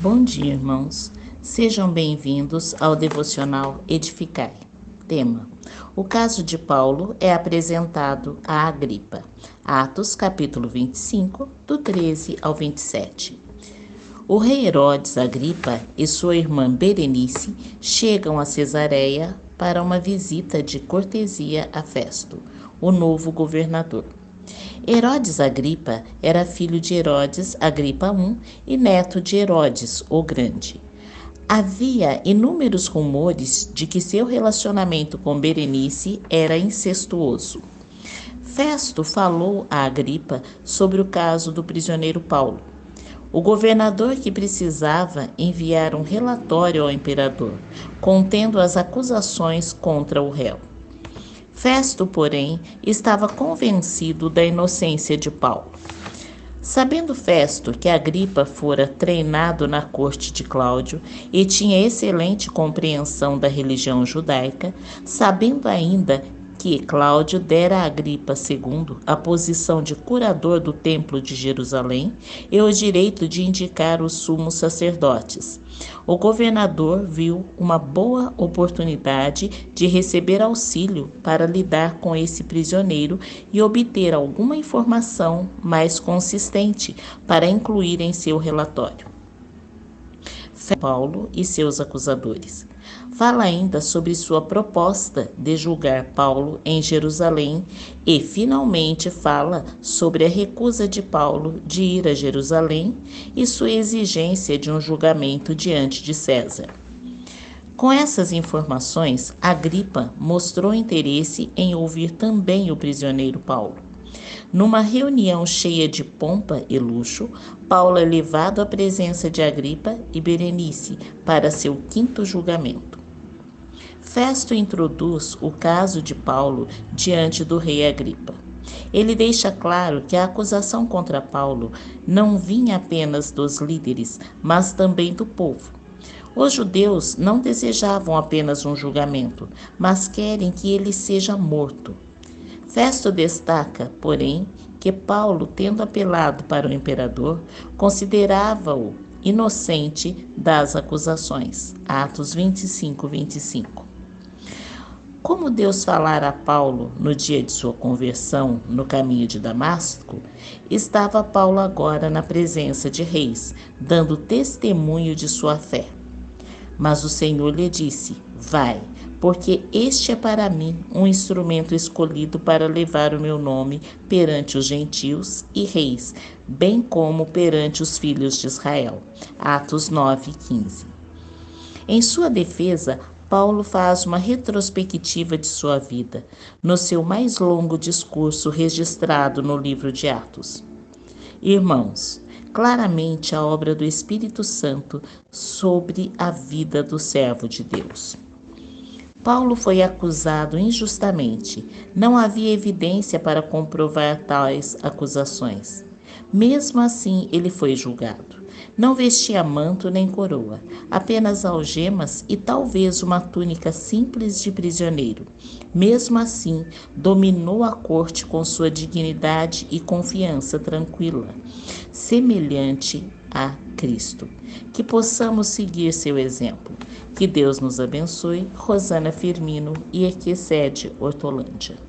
Bom dia, irmãos. Sejam bem-vindos ao devocional Edificai. Tema: O caso de Paulo é apresentado a Agripa. Atos, capítulo 25, do 13 ao 27. O rei Herodes Agripa e sua irmã Berenice chegam a Cesareia para uma visita de cortesia a Festo, o novo governador. Herodes Agripa era filho de Herodes Agripa I e neto de Herodes o Grande. Havia inúmeros rumores de que seu relacionamento com Berenice era incestuoso. Festo falou a Agripa sobre o caso do prisioneiro Paulo. O governador que precisava enviar um relatório ao imperador, contendo as acusações contra o réu. Festo, porém, estava convencido da inocência de Paulo. Sabendo Festo que Agripa fora treinado na corte de Cláudio e tinha excelente compreensão da religião judaica, sabendo ainda que Cláudio dera a Agripa II a posição de curador do Templo de Jerusalém e o direito de indicar os sumos sacerdotes. O governador viu uma boa oportunidade de receber auxílio para lidar com esse prisioneiro e obter alguma informação mais consistente para incluir em seu relatório. Paulo e seus acusadores. Fala ainda sobre sua proposta de julgar Paulo em Jerusalém e, finalmente, fala sobre a recusa de Paulo de ir a Jerusalém e sua exigência de um julgamento diante de César. Com essas informações, Agripa mostrou interesse em ouvir também o prisioneiro Paulo. Numa reunião cheia de pompa e luxo, Paulo é levado à presença de Agripa e Berenice para seu quinto julgamento. Festo introduz o caso de Paulo diante do rei Agripa. Ele deixa claro que a acusação contra Paulo não vinha apenas dos líderes, mas também do povo. Os judeus não desejavam apenas um julgamento, mas querem que ele seja morto. Festo destaca, porém, que Paulo, tendo apelado para o imperador, considerava-o inocente das acusações. Atos 25, 25. Como Deus falara a Paulo no dia de sua conversão no caminho de Damasco, estava Paulo agora na presença de reis, dando testemunho de sua fé. Mas o Senhor lhe disse: Vai, porque este é para mim um instrumento escolhido para levar o meu nome perante os gentios e reis, bem como perante os filhos de Israel. Atos 9, 15. Em sua defesa, Paulo faz uma retrospectiva de sua vida no seu mais longo discurso registrado no livro de Atos. Irmãos, claramente a obra do Espírito Santo sobre a vida do servo de Deus. Paulo foi acusado injustamente. Não havia evidência para comprovar tais acusações. Mesmo assim, ele foi julgado. Não vestia manto nem coroa, apenas algemas e talvez uma túnica simples de prisioneiro. Mesmo assim, dominou a corte com sua dignidade e confiança tranquila, semelhante a Cristo. Que possamos seguir seu exemplo. Que Deus nos abençoe. Rosana Firmino e Equicede Hortolândia.